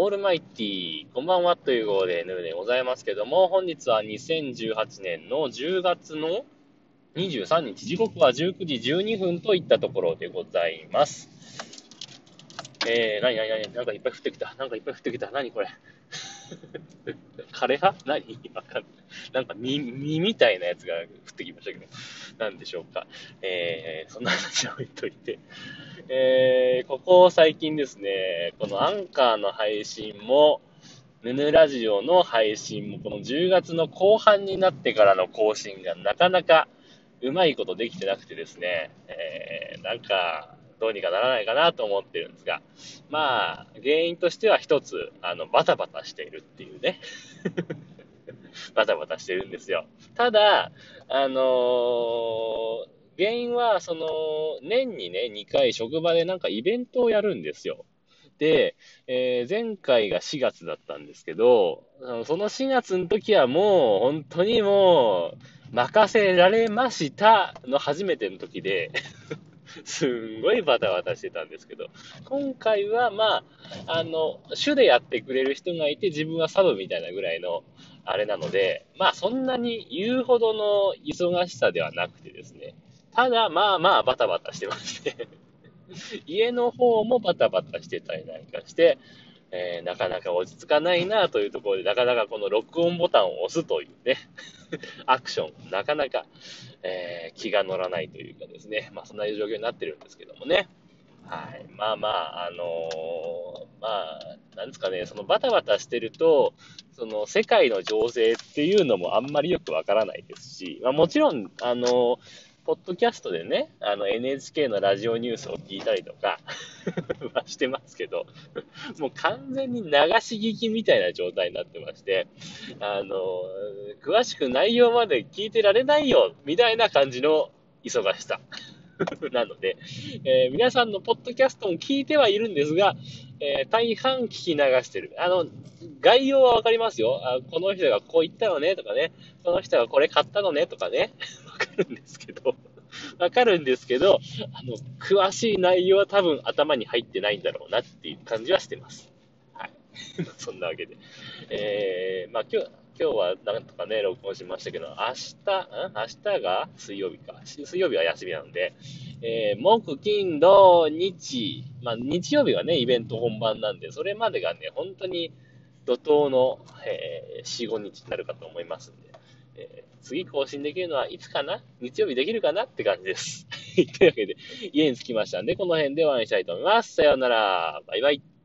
オールマイティー、こんばんはという号で N でございますけども、本日は2018年の10月の23日、時刻は19時12分といったところでございます。えー、なになになになんかいっぱい降ってきた。なんかいっぱい降ってきた。なにこれ。枯れ葉？何？わかんない。なんか実、実みたいなやつが降ってきましたけど、なんでしょうか。えー、そんな話は置いといて。えー、ここ最近ですね、このアンカーの配信も、ヌヌラジオの配信も、この10月の後半になってからの更新がなかなかうまいことできてなくてですね、えー、なんか、どうにかならないかなと思ってるんですが、まあ、原因としては一つ、あの、バタバタしているっていうね。バタバタしてるんですよ。ただ、あのー、原因は、その、年にね、2回職場でなんかイベントをやるんですよ。で、えー、前回が4月だったんですけど、その4月の時はもう、本当にもう、任せられましたの初めての時ですんごいバタバタしてたんですけど、今回はまあ、あの、主でやってくれる人がいて、自分はサブみたいなぐらいの、あれなので、まあそんなに言うほどの忙しさではなくてですね、ただまあまあバタバタしてまして。家の方もバタバタしてたりなんかして、えー、なかなか落ち着かないなというところで、なかなかこの録音ボタンを押すというね、アクション、なかなか、えー、気が乗らないというかですね、まあそんな状況になってるんですけどもね。はい。まあまあ、あのー、まあ、なんですかね、そのバタバタしてると、その世界の情勢っていうのもあんまりよくわからないですし、まあもちろん、あのーポッドキャストでね、あの NHK のラジオニュースを聞いたりとか はしてますけど、もう完全に流し聞きみたいな状態になってまして、あの、詳しく内容まで聞いてられないよ、みたいな感じの忙しさ。なので、えー、皆さんのポッドキャストも聞いてはいるんですが、えー、大半聞き流してる。あの、概要はわかりますよあ。この人がこう言ったよねとかね、この人がこれ買ったのねとかね、るんですけど、わかるんですけど、あの、詳しい内容は多分頭に入ってないんだろうなっていう感じはしてます。はい。そんなわけで。えー、まあ今日、今日はなんとかね、録音しましたけど、明日、ん？明日が水曜日か。水曜日は休みなので、えー、木、金、土、日、まあ日曜日はね、イベント本番なんで、それまでがね、本当に怒涛の、えー、4、5日になるかと思いますんで、えー、次更新できるのはいつかな？日曜日できるかな？って感じです。というわけで、家に着きましたんで、この辺で終わりにしたいと思います。さようなら。バイバイ。